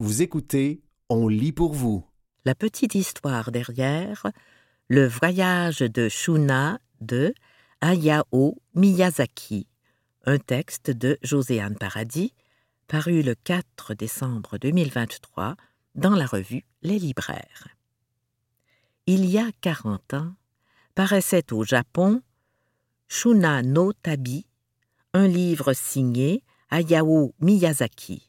Vous écoutez On lit pour vous. La petite histoire derrière Le voyage de Shuna de Hayao Miyazaki, un texte de Joséanne Paradis, paru le 4 décembre 2023 dans la revue Les Libraires. Il y a 40 ans, paraissait au Japon Shuna no Tabi, un livre signé Hayao Miyazaki.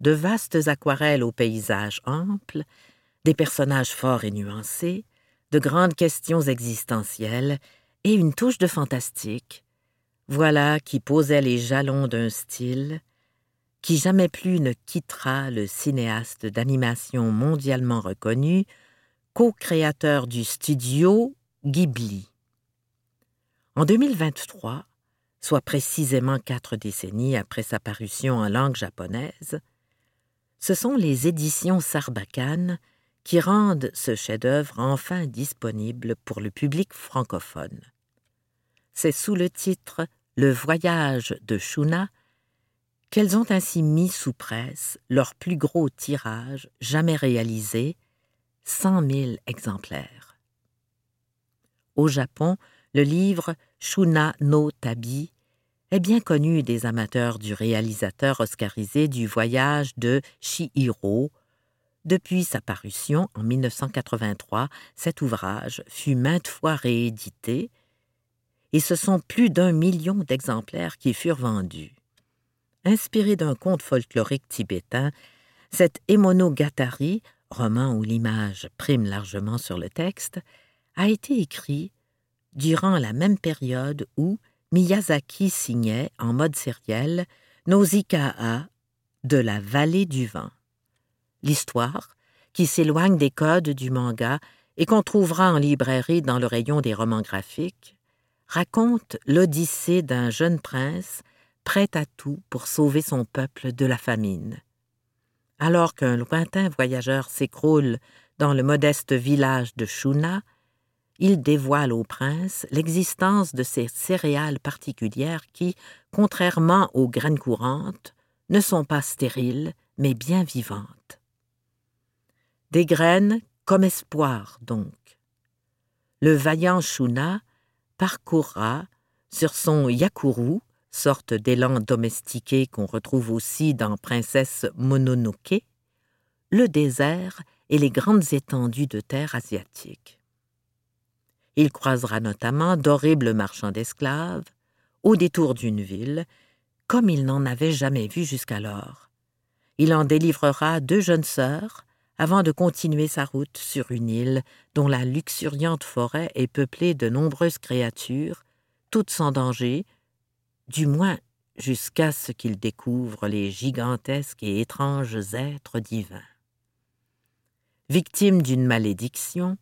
De vastes aquarelles aux paysages amples, des personnages forts et nuancés, de grandes questions existentielles et une touche de fantastique, voilà qui posait les jalons d'un style qui jamais plus ne quittera le cinéaste d'animation mondialement reconnu, co-créateur du studio Ghibli. En 2023, soit précisément quatre décennies après sa parution en langue japonaise, ce sont les éditions Sarbacane qui rendent ce chef-d'œuvre enfin disponible pour le public francophone. C'est sous le titre Le voyage de Shuna qu'elles ont ainsi mis sous presse leur plus gros tirage jamais réalisé, cent mille exemplaires. Au Japon, le livre Shuna no Tabi est bien connu des amateurs du réalisateur oscarisé du voyage de Chihiro. Depuis sa parution en 1983, cet ouvrage fut maintes fois réédité et ce sont plus d'un million d'exemplaires qui furent vendus. Inspiré d'un conte folklorique tibétain, cet Emonogatari, roman où l'image prime largement sur le texte, a été écrit durant la même période où Miyazaki signait en mode sériel Nausicaa de la vallée du vent. L'histoire, qui s'éloigne des codes du manga et qu'on trouvera en librairie dans le rayon des romans graphiques, raconte l'odyssée d'un jeune prince prêt à tout pour sauver son peuple de la famine. Alors qu'un lointain voyageur s'écroule dans le modeste village de Shuna, il dévoile au prince l'existence de ces céréales particulières qui, contrairement aux graines courantes, ne sont pas stériles, mais bien vivantes. Des graines comme espoir, donc. Le vaillant Shuna parcourra sur son yakuru, sorte d'élan domestiqué qu'on retrouve aussi dans Princesse Mononoke, le désert et les grandes étendues de terre asiatiques. Il croisera notamment d'horribles marchands d'esclaves, au détour d'une ville, comme il n'en avait jamais vu jusqu'alors. Il en délivrera deux jeunes sœurs, avant de continuer sa route sur une île dont la luxuriante forêt est peuplée de nombreuses créatures, toutes sans danger, du moins jusqu'à ce qu'il découvre les gigantesques et étranges êtres divins. Victime d'une malédiction,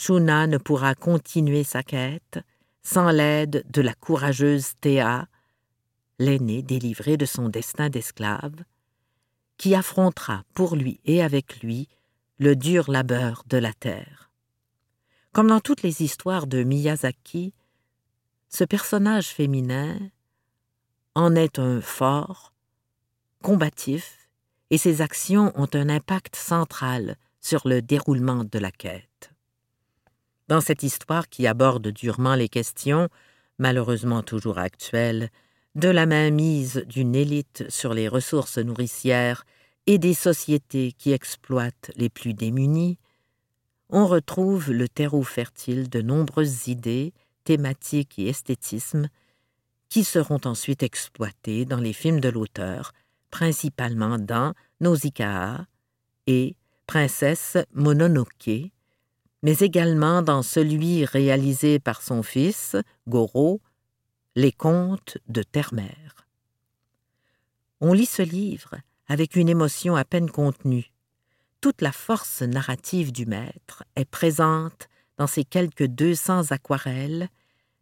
Shuna ne pourra continuer sa quête sans l'aide de la courageuse Théa, l'aînée délivrée de son destin d'esclave, qui affrontera pour lui et avec lui le dur labeur de la terre. Comme dans toutes les histoires de Miyazaki, ce personnage féminin en est un fort, combatif, et ses actions ont un impact central sur le déroulement de la quête. Dans cette histoire qui aborde durement les questions, malheureusement toujours actuelles, de la mainmise d'une élite sur les ressources nourricières et des sociétés qui exploitent les plus démunis, on retrouve le terreau fertile de nombreuses idées, thématiques et esthétismes qui seront ensuite exploités dans les films de l'auteur, principalement dans Nausicaa et Princesse Mononoke, mais également dans celui réalisé par son fils, Goro, Les Contes de Terre-Mère. On lit ce livre avec une émotion à peine contenue. Toute la force narrative du maître est présente dans ces quelques deux cents aquarelles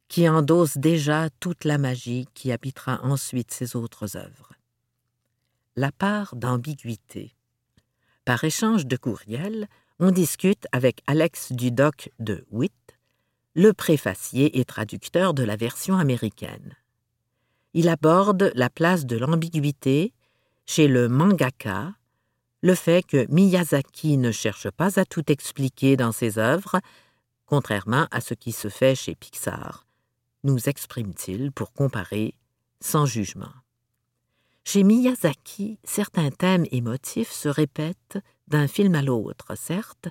qui endossent déjà toute la magie qui habitera ensuite ses autres œuvres. La part d'ambiguïté. Par échange de courriels, on discute avec Alex Dudoc de Witt, le préfacier et traducteur de la version américaine. Il aborde la place de l'ambiguïté chez le mangaka le fait que Miyazaki ne cherche pas à tout expliquer dans ses œuvres, contrairement à ce qui se fait chez Pixar, nous exprime-t-il pour comparer sans jugement. Chez Miyazaki, certains thèmes et motifs se répètent d'un film à l'autre, certes,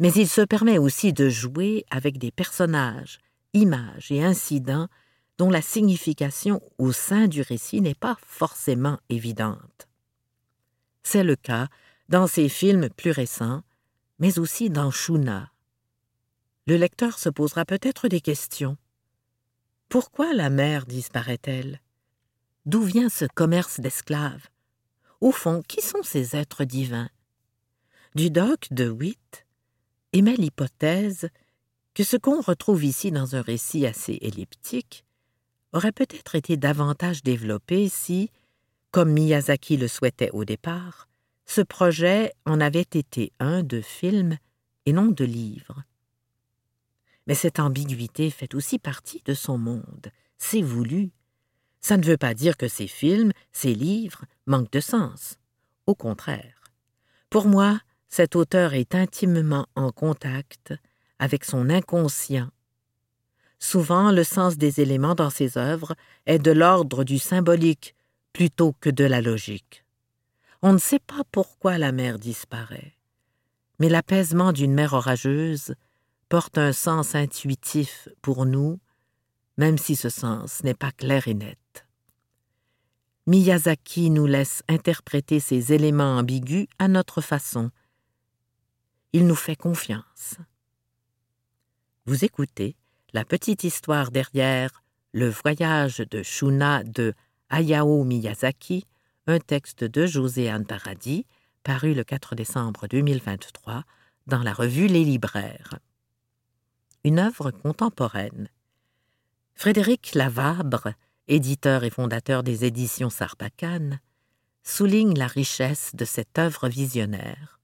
mais il se permet aussi de jouer avec des personnages, images et incidents dont la signification au sein du récit n'est pas forcément évidente. C'est le cas dans ses films plus récents, mais aussi dans Shuna. Le lecteur se posera peut-être des questions. Pourquoi la mère disparaît-elle? D'où vient ce commerce d'esclaves? Au fond, qui sont ces êtres divins? Dudoc de Witt émet l'hypothèse que ce qu'on retrouve ici dans un récit assez elliptique aurait peut-être été davantage développé si, comme Miyazaki le souhaitait au départ, ce projet en avait été un de film et non de livre. Mais cette ambiguïté fait aussi partie de son monde, c'est voulu. Ça ne veut pas dire que ces films, ces livres manquent de sens. Au contraire. Pour moi, cet auteur est intimement en contact avec son inconscient. Souvent, le sens des éléments dans ses œuvres est de l'ordre du symbolique plutôt que de la logique. On ne sait pas pourquoi la mer disparaît, mais l'apaisement d'une mer orageuse porte un sens intuitif pour nous, même si ce sens n'est pas clair et net. Miyazaki nous laisse interpréter ces éléments ambigus à notre façon, il nous fait confiance. Vous écoutez la petite histoire derrière Le voyage de Shuna de Hayao Miyazaki, un texte de José Paradis, paru le 4 décembre 2023 dans la revue Les Libraires. Une œuvre contemporaine. Frédéric Lavabre, éditeur et fondateur des éditions Sarbacane, souligne la richesse de cette œuvre visionnaire.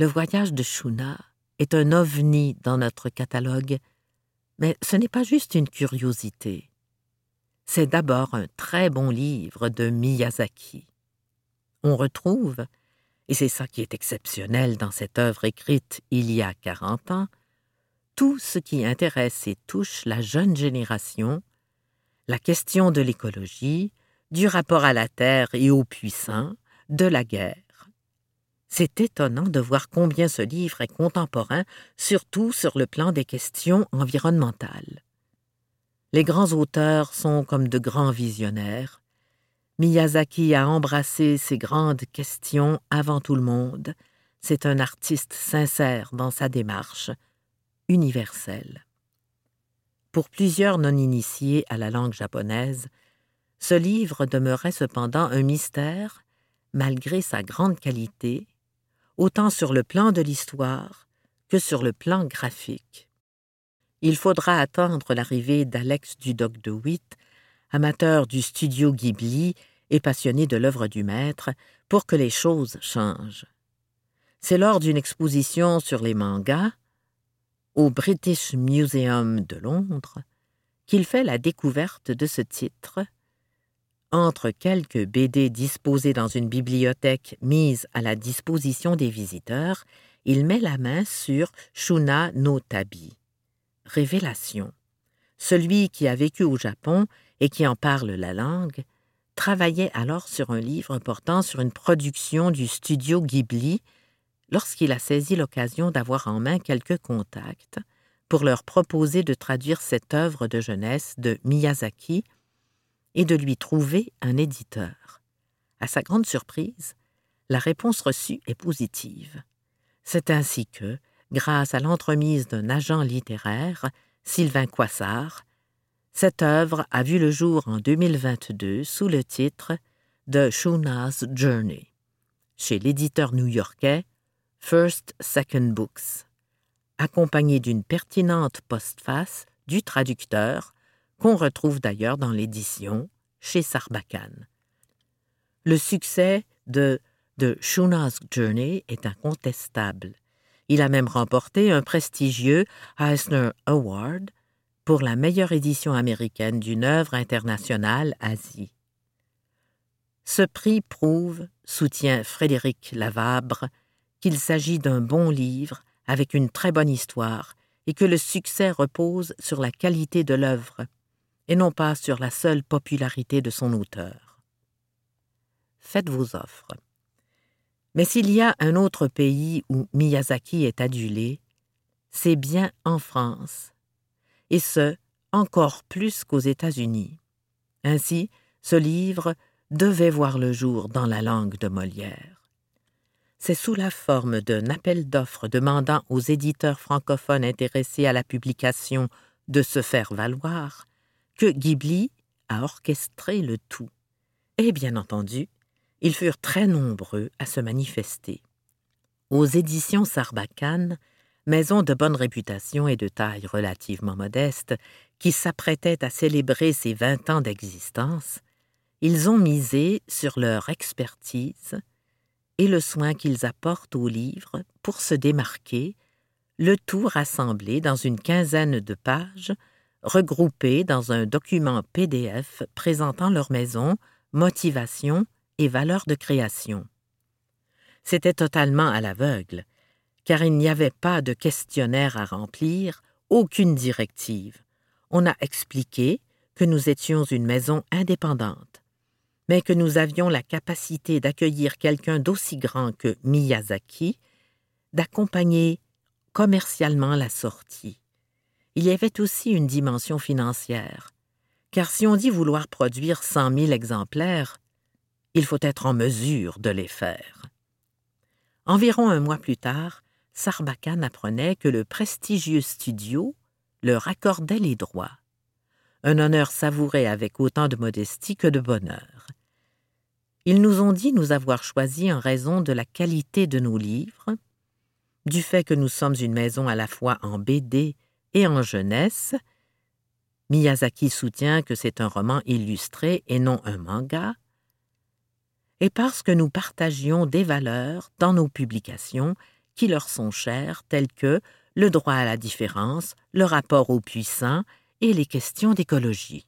Le voyage de Shuna est un ovni dans notre catalogue, mais ce n'est pas juste une curiosité. C'est d'abord un très bon livre de Miyazaki. On retrouve, et c'est ça qui est exceptionnel dans cette œuvre écrite il y a quarante ans, tout ce qui intéresse et touche la jeune génération, la question de l'écologie, du rapport à la terre et aux puissants, de la guerre. C'est étonnant de voir combien ce livre est contemporain, surtout sur le plan des questions environnementales. Les grands auteurs sont comme de grands visionnaires. Miyazaki a embrassé ces grandes questions avant tout le monde. C'est un artiste sincère dans sa démarche, universelle. Pour plusieurs non-initiés à la langue japonaise, ce livre demeurait cependant un mystère, malgré sa grande qualité autant sur le plan de l'histoire que sur le plan graphique. Il faudra attendre l'arrivée d'Alex Dudoc de Witt, amateur du studio Ghibli et passionné de l'œuvre du maître, pour que les choses changent. C'est lors d'une exposition sur les mangas, au British Museum de Londres, qu'il fait la découverte de ce titre entre quelques BD disposés dans une bibliothèque mise à la disposition des visiteurs, il met la main sur Shuna no Tabi. Révélation. Celui qui a vécu au Japon et qui en parle la langue travaillait alors sur un livre portant sur une production du studio Ghibli lorsqu'il a saisi l'occasion d'avoir en main quelques contacts pour leur proposer de traduire cette œuvre de jeunesse de Miyazaki et de lui trouver un éditeur. À sa grande surprise, la réponse reçue est positive. C'est ainsi que, grâce à l'entremise d'un agent littéraire, Sylvain Coissard, cette œuvre a vu le jour en 2022 sous le titre de Shuna's Journey, chez l'éditeur new-yorkais First Second Books, accompagnée d'une pertinente postface du traducteur qu'on retrouve d'ailleurs dans l'édition chez Sarbacane. Le succès de The Shuna's Journey est incontestable. Il a même remporté un prestigieux Eisner Award pour la meilleure édition américaine d'une œuvre internationale Asie. Ce prix prouve, soutient Frédéric Lavabre, qu'il s'agit d'un bon livre avec une très bonne histoire et que le succès repose sur la qualité de l'œuvre et non pas sur la seule popularité de son auteur. Faites vos offres. Mais s'il y a un autre pays où Miyazaki est adulé, c'est bien en France, et ce, encore plus qu'aux États-Unis. Ainsi, ce livre devait voir le jour dans la langue de Molière. C'est sous la forme d'un appel d'offres demandant aux éditeurs francophones intéressés à la publication de se faire valoir que Ghibli a orchestré le tout. Et bien entendu, ils furent très nombreux à se manifester. Aux éditions Sarbacane, maison de bonne réputation et de taille relativement modeste, qui s'apprêtait à célébrer ses vingt ans d'existence, ils ont misé sur leur expertise et le soin qu'ils apportent au livre pour se démarquer, le tout rassemblé dans une quinzaine de pages, regroupées dans un document PDF présentant leur maison, motivation et valeur de création. C'était totalement à l'aveugle, car il n'y avait pas de questionnaire à remplir, aucune directive. On a expliqué que nous étions une maison indépendante, mais que nous avions la capacité d'accueillir quelqu'un d'aussi grand que Miyazaki, d'accompagner commercialement la sortie. Il y avait aussi une dimension financière, car si on dit vouloir produire cent mille exemplaires, il faut être en mesure de les faire. Environ un mois plus tard, Sarbacane apprenait que le prestigieux studio leur accordait les droits. Un honneur savouré avec autant de modestie que de bonheur. Ils nous ont dit nous avoir choisi en raison de la qualité de nos livres, du fait que nous sommes une maison à la fois en BD et en jeunesse. Miyazaki soutient que c'est un roman illustré et non un manga, et parce que nous partagions des valeurs dans nos publications qui leur sont chères, telles que le droit à la différence, le rapport aux puissants et les questions d'écologie.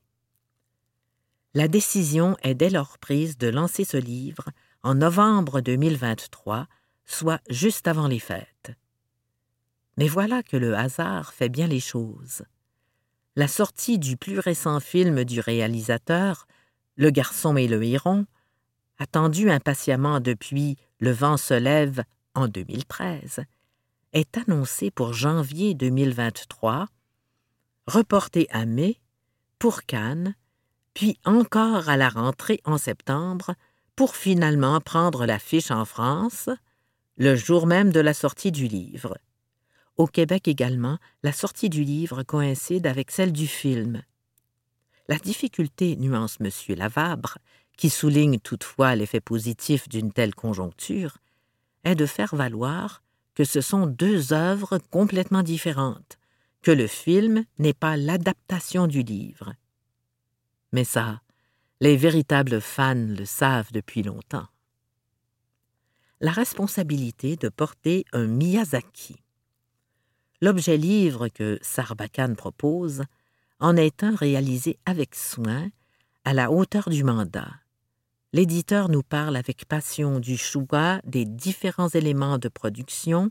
La décision est dès lors prise de lancer ce livre en novembre 2023, soit juste avant les fêtes. Mais voilà que le hasard fait bien les choses. La sortie du plus récent film du réalisateur, Le garçon et le héron, attendu impatiemment depuis Le vent se lève en 2013, est annoncée pour janvier 2023, reportée à mai pour Cannes puis encore à la rentrée en septembre, pour finalement prendre l'affiche en France, le jour même de la sortie du livre. Au Québec également, la sortie du livre coïncide avec celle du film. La difficulté, nuance M. Lavabre, qui souligne toutefois l'effet positif d'une telle conjoncture, est de faire valoir que ce sont deux œuvres complètement différentes, que le film n'est pas l'adaptation du livre. Mais ça, les véritables fans le savent depuis longtemps. La responsabilité de porter un Miyazaki. L'objet livre que Sarbacane propose en est un réalisé avec soin, à la hauteur du mandat. L'éditeur nous parle avec passion du choix des différents éléments de production,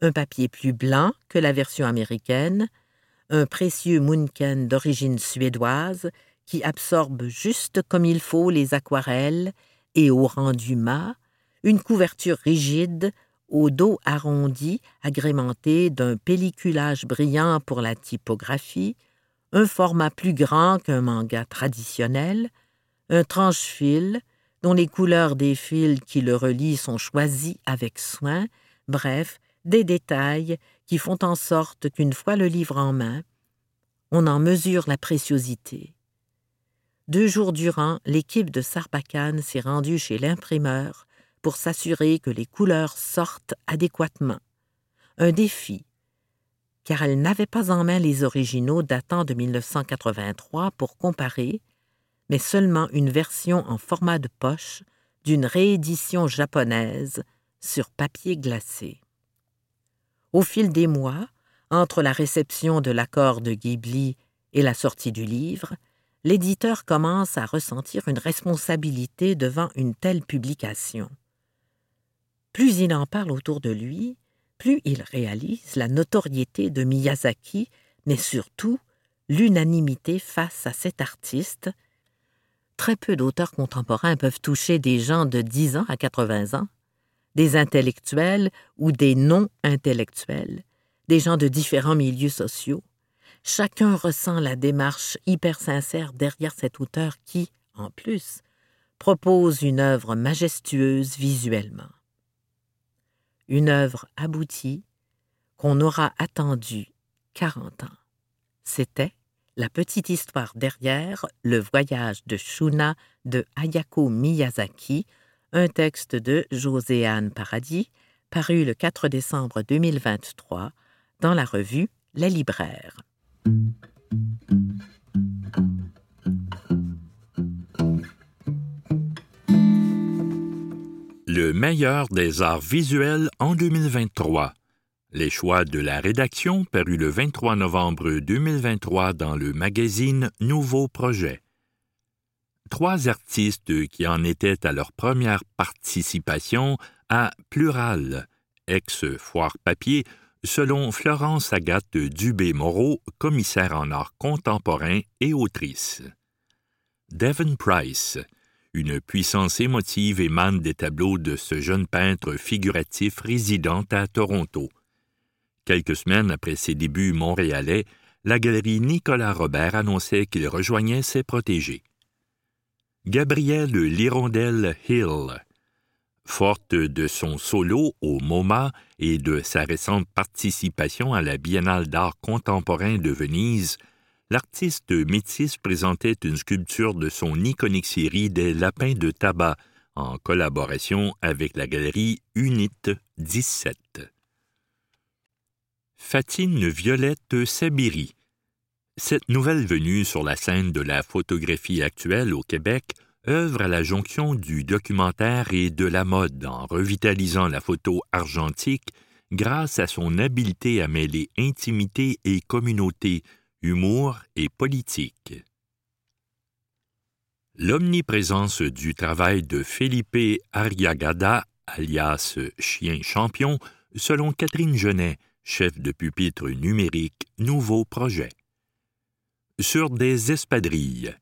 un papier plus blanc que la version américaine, un précieux Munken d'origine suédoise qui absorbe juste comme il faut les aquarelles et au rendu mat, une couverture rigide au dos arrondi agrémenté d'un pelliculage brillant pour la typographie, un format plus grand qu'un manga traditionnel, un tranche-fil dont les couleurs des fils qui le relient sont choisies avec soin, bref, des détails qui font en sorte qu'une fois le livre en main, on en mesure la préciosité. Deux jours durant, l'équipe de Sarbacane s'est rendue chez l'imprimeur pour s'assurer que les couleurs sortent adéquatement. Un défi, car elle n'avait pas en main les originaux datant de 1983 pour comparer, mais seulement une version en format de poche d'une réédition japonaise sur papier glacé. Au fil des mois, entre la réception de l'accord de Ghibli et la sortie du livre, l'éditeur commence à ressentir une responsabilité devant une telle publication. Plus il en parle autour de lui, plus il réalise la notoriété de Miyazaki, mais surtout l'unanimité face à cet artiste. Très peu d'auteurs contemporains peuvent toucher des gens de 10 ans à 80 ans, des intellectuels ou des non-intellectuels, des gens de différents milieux sociaux. Chacun ressent la démarche hyper sincère derrière cet auteur qui, en plus, propose une œuvre majestueuse visuellement. Une œuvre aboutie qu'on aura attendue 40 ans. C'était la petite histoire derrière le voyage de Shuna de Ayako Miyazaki, un texte de Joséanne Paradis, paru le 4 décembre 2023 dans la revue Les Libraires. Le meilleur des arts visuels en 2023 les choix de la rédaction paru le 23 novembre 2023 dans le magazine Nouveau Projet. Trois artistes qui en étaient à leur première participation à Plural, ex-foire papier, selon Florence Agathe Dubé-Moreau, commissaire en art contemporain et autrice. Devon Price, une puissance émotive émane des tableaux de ce jeune peintre figuratif résident à Toronto. Quelques semaines après ses débuts montréalais, la galerie Nicolas Robert annonçait qu'il rejoignait ses protégés. Gabrielle Lirondelle Hill, forte de son solo au MoMA et de sa récente participation à la Biennale d'art contemporain de Venise, l'artiste métisse présentait une sculpture de son iconique série des lapins de tabac en collaboration avec la galerie Unit 17. Fatine Violette Sabiri. Cette nouvelle venue sur la scène de la photographie actuelle au Québec œuvre à la jonction du documentaire et de la mode en revitalisant la photo argentique grâce à son habileté à mêler intimité et communauté, humour et politique. L'omniprésence du travail de Felipe Arriagada, alias Chien Champion, selon Catherine Genet, chef de pupitre numérique, nouveau projet. Sur des espadrilles.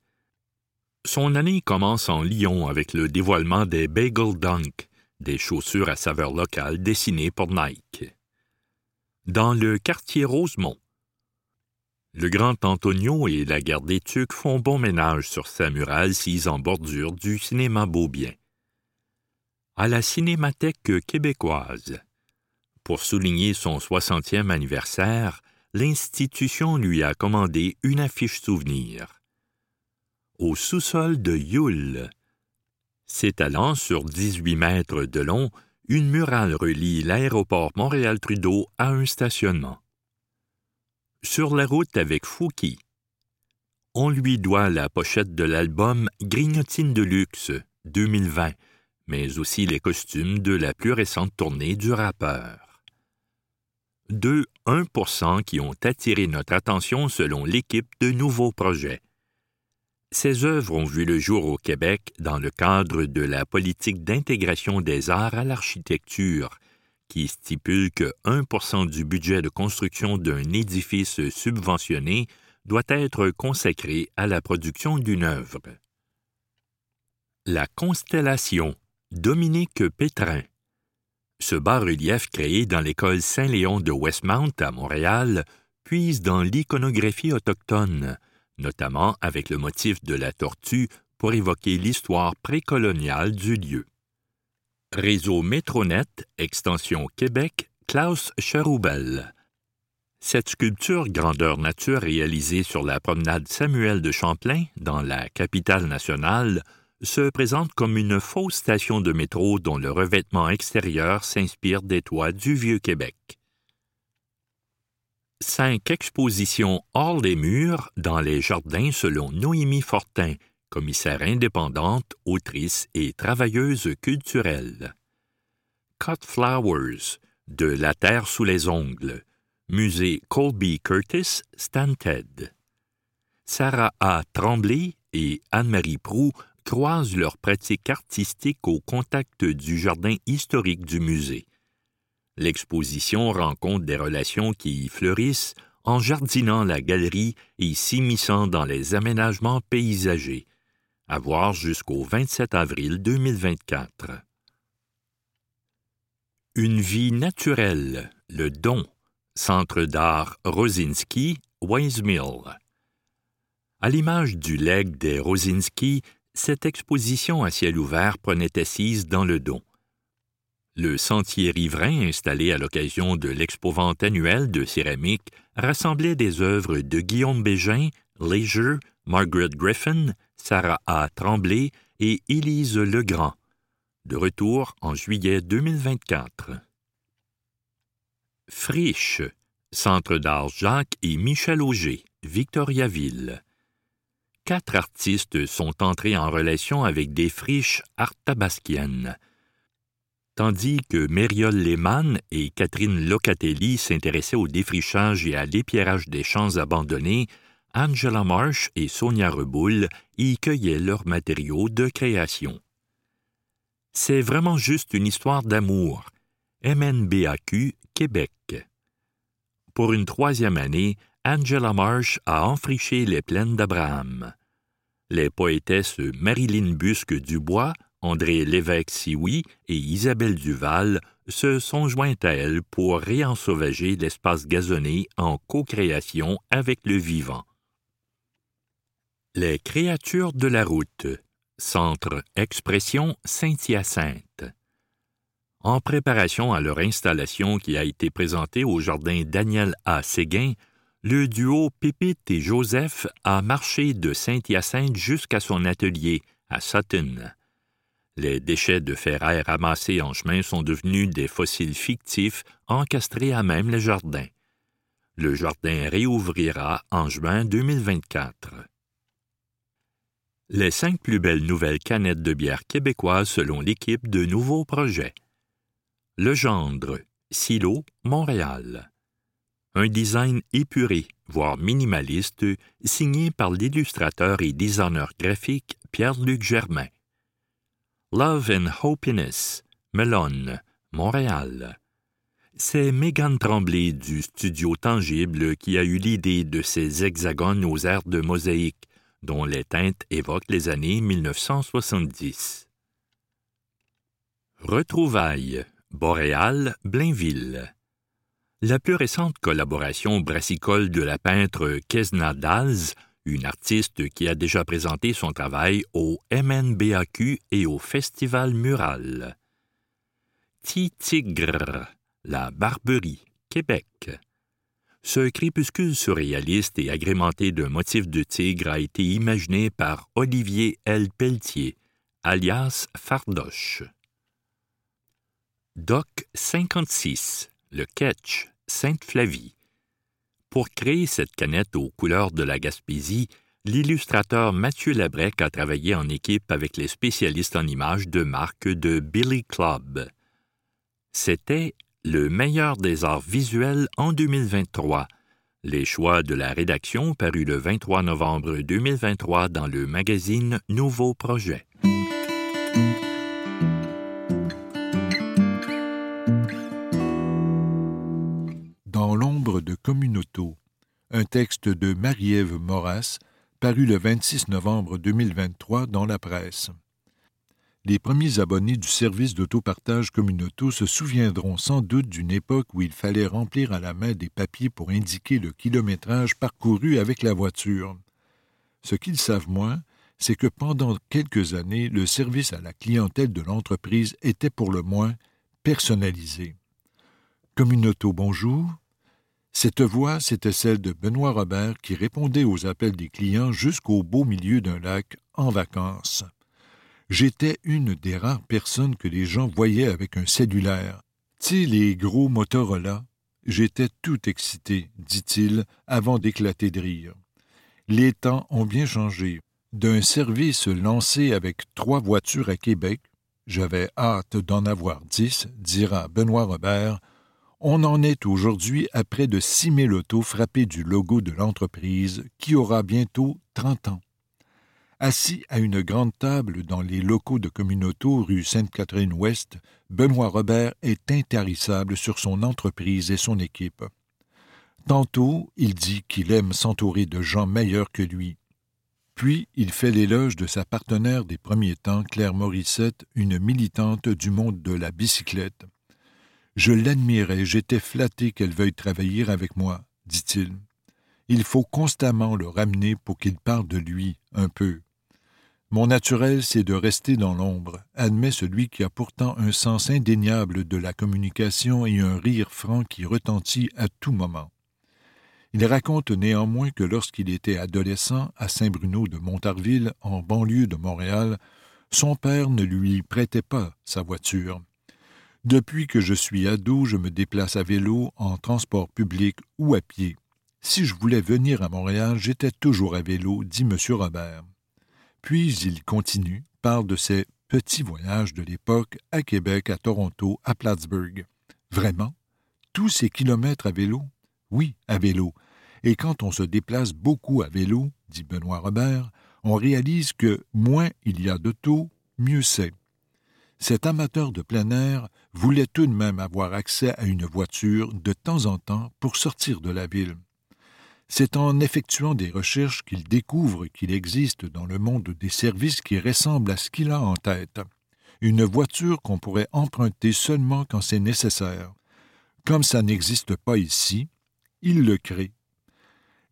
Son année commence en Lyon avec le dévoilement des Bagel Dunk, des chaussures à saveur locale dessinées pour Nike. Dans le quartier Rosemont, le grand Antonio et la garde des Tucs font bon ménage sur sa muraille sise en bordure du cinéma Beaubien. À la Cinémathèque québécoise, pour souligner son 60e anniversaire, l'institution lui a commandé une affiche souvenir. Au sous-sol de Yule, s'étalant sur 18 mètres de long, une murale relie l'aéroport Montréal-Trudeau à un stationnement. Sur la route avec Fouki, on lui doit la pochette de l'album Grignotine de luxe 2020, mais aussi les costumes de la plus récente tournée du rappeur deux 1 qui ont attiré notre attention selon l'équipe de nouveaux projets. Ces œuvres ont vu le jour au Québec dans le cadre de la politique d'intégration des arts à l'architecture, qui stipule que 1% du budget de construction d'un édifice subventionné doit être consacré à la production d'une œuvre. La constellation Dominique Pétrin ce bas-relief créé dans l'école Saint-Léon de Westmount à Montréal puise dans l'iconographie autochtone, notamment avec le motif de la tortue pour évoquer l'histoire précoloniale du lieu. Réseau Métronet, extension Québec, Klaus Cheroubel. Cette sculpture grandeur nature réalisée sur la promenade Samuel de Champlain, dans la capitale nationale, se présente comme une fausse station de métro dont le revêtement extérieur s'inspire des toits du Vieux-Québec. Cinq expositions hors des murs dans les jardins selon Noémie Fortin, commissaire indépendante, autrice et travailleuse culturelle. Cut Flowers, de La Terre sous les ongles, musée Colby Curtis, Stanted. Sarah A. Tremblay et Anne-Marie Prou croisent leur pratique artistique au contact du jardin historique du musée. L'exposition rencontre des relations qui y fleurissent en jardinant la galerie et s'immisçant dans les aménagements paysagers. À voir jusqu'au 27 avril 2024. Une vie naturelle, le don, Centre d'art Rosinski, Mill. À l'image du legs des Rosinski, cette exposition à ciel ouvert prenait assise dans le don. Le sentier riverain installé à l'occasion de l'expo-vente annuelle de céramique rassemblait des œuvres de Guillaume Bégin, Leisure, Margaret Griffin, Sarah A. Tremblay et Élise Legrand. De retour en juillet 2024. Friche, Centre d'art Jacques et Michel Auger, Victoriaville. Quatre artistes sont entrés en relation avec des friches artabasquiennes tandis que Mériol Lehmann et Catherine Locatelli s'intéressaient au défrichage et à l'épierrage des champs abandonnés, Angela Marsh et Sonia Reboul y cueillaient leurs matériaux de création. C'est vraiment juste une histoire d'amour. MNBAQ, Québec. Pour une troisième année, Angela Marsh a enfriché les plaines d'Abraham. Les poétesses Marilyn Busque Dubois André Lévesque-Sioui et Isabelle Duval se sont jointes à elle pour réensauvager l'espace gazonné en co-création avec le vivant. Les créatures de la route. Centre Expression Saint-Hyacinthe. En préparation à leur installation qui a été présentée au jardin Daniel A. Séguin, le duo Pépite et Joseph a marché de Saint-Hyacinthe jusqu'à son atelier à Sutton. Les déchets de ferraille ramassés en chemin sont devenus des fossiles fictifs encastrés à même les jardins. Le jardin réouvrira en juin 2024. Les cinq plus belles nouvelles canettes de bière québécoises selon l'équipe de nouveaux projets. Le Gendre, Silo, Montréal. Un design épuré, voire minimaliste, signé par l'illustrateur et designer graphique Pierre-Luc Germain. Love and Happiness, Melon, Montréal. C'est Megan Tremblay du studio Tangible qui a eu l'idée de ces hexagones aux airs de mosaïque, dont les teintes évoquent les années 1970. Retrouvailles, Boréal, Blainville. La plus récente collaboration brassicole de la peintre Kesna Dals une artiste qui a déjà présenté son travail au MNBAQ et au Festival Mural. Titigre, la Barberie, Québec. Ce crépuscule surréaliste et agrémenté d'un motif de tigre a été imaginé par Olivier L. Pelletier, alias Fardoche. Doc 56, le Ketch, Sainte-Flavie. Pour créer cette canette aux couleurs de la Gaspésie, l'illustrateur Mathieu Labrec a travaillé en équipe avec les spécialistes en images de marque de Billy Club. C'était le meilleur des arts visuels en 2023. Les choix de la rédaction parus le 23 novembre 2023 dans le magazine Nouveau Projet. de Communauto, un texte de Marie-Ève Moras, paru le 26 novembre 2023 dans la presse. Les premiers abonnés du service d'autopartage Communauto se souviendront sans doute d'une époque où il fallait remplir à la main des papiers pour indiquer le kilométrage parcouru avec la voiture. Ce qu'ils savent moins, c'est que pendant quelques années, le service à la clientèle de l'entreprise était pour le moins personnalisé. Communauto, bonjour. Cette voix, c'était celle de Benoît Robert qui répondait aux appels des clients jusqu'au beau milieu d'un lac en vacances. J'étais une des rares personnes que les gens voyaient avec un cellulaire. Tu les gros Motorola? J'étais tout excité, dit-il, avant d'éclater de rire. Les temps ont bien changé. D'un service lancé avec trois voitures à Québec, j'avais hâte d'en avoir dix, dira Benoît Robert, On en est aujourd'hui à près de 6 000 autos frappées du logo de l'entreprise qui aura bientôt 30 ans. Assis à une grande table dans les locaux de Communauto rue Sainte-Catherine-Ouest, Benoît Robert est intarissable sur son entreprise et son équipe. Tantôt, il dit qu'il aime s'entourer de gens meilleurs que lui. Puis, il fait l'éloge de sa partenaire des premiers temps, Claire Morissette, une militante du monde de la bicyclette. Je l'admirais, j'étais flatté qu'elle veuille travailler avec moi, dit-il. Il faut constamment le ramener pour qu'il parle de lui, un peu. Mon naturel, c'est de rester dans l'ombre, admet celui qui a pourtant un sens indéniable de la communication et un rire franc qui retentit à tout moment. Il raconte néanmoins que lorsqu'il était adolescent à Saint-Bruno de Montarville, en banlieue de Montréal, son père ne lui prêtait pas sa voiture. Depuis que je suis ado, je me déplace à vélo, en transport public ou à pied. Si je voulais venir à Montréal, j'étais toujours à vélo, dit M. Robert. Puis il continue, parle de ses petits voyages de l'époque à Québec, à Toronto, à Plattsburgh. Vraiment? Tous ces kilomètres à vélo? Oui, à vélo. Et quand on se déplace beaucoup à vélo, dit Benoît Robert, on réalise que moins il y a d'auto, mieux c'est. Cet amateur de plein air voulait tout de même avoir accès à une voiture de temps en temps pour sortir de la ville. C'est en effectuant des recherches qu'il découvre qu'il existe dans le monde des services qui ressemblent à ce qu'il a en tête. Une voiture qu'on pourrait emprunter seulement quand c'est nécessaire. Comme ça n'existe pas ici, il le crée.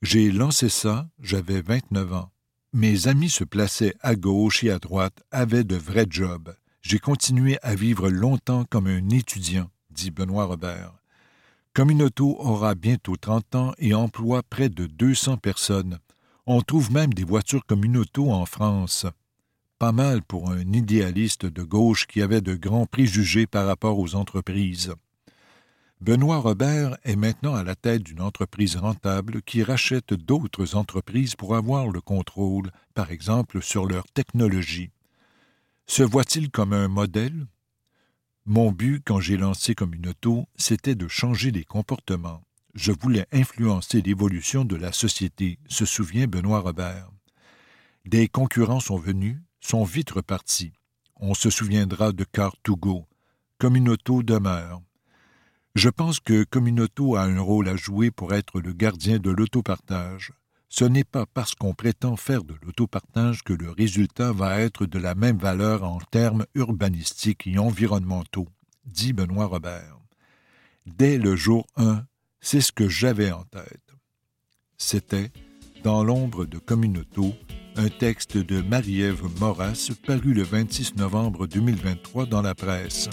J'ai lancé ça, j'avais 29 ans. Mes amis se plaçaient à gauche et à droite, avaient de vrais jobs. J'ai continué à vivre longtemps comme un étudiant, dit Benoît Robert. Communauto aura bientôt 30 ans et emploie près de 200 personnes. On trouve même des voitures Communauto en France. Pas mal pour un idéaliste de gauche qui avait de grands préjugés par rapport aux entreprises. Benoît Robert est maintenant à la tête d'une entreprise rentable qui rachète d'autres entreprises pour avoir le contrôle, par exemple, sur leur technologie. Se voit-il comme un modèle? Mon but, quand j'ai lancé comme une auto, c'était de changer les comportements. Je voulais influencer l'évolution de la société, se souvient Benoît Robert. Des concurrents sont venus, sont vite repartis. On se souviendra de Car2Go. Communauto demeure. Je pense que Communauto a un rôle à jouer pour être le gardien de l'autopartage. Ce n'est pas parce qu'on prétend faire de l'autopartage que le résultat va être de la même valeur en termes urbanistiques et environnementaux, dit Benoît Robert. Dès le jour 1, c'est ce que j'avais en tête. C'était Dans l'ombre de Communauto, un texte de Marie-Ève Moras paru le 26 novembre 2023 dans la presse.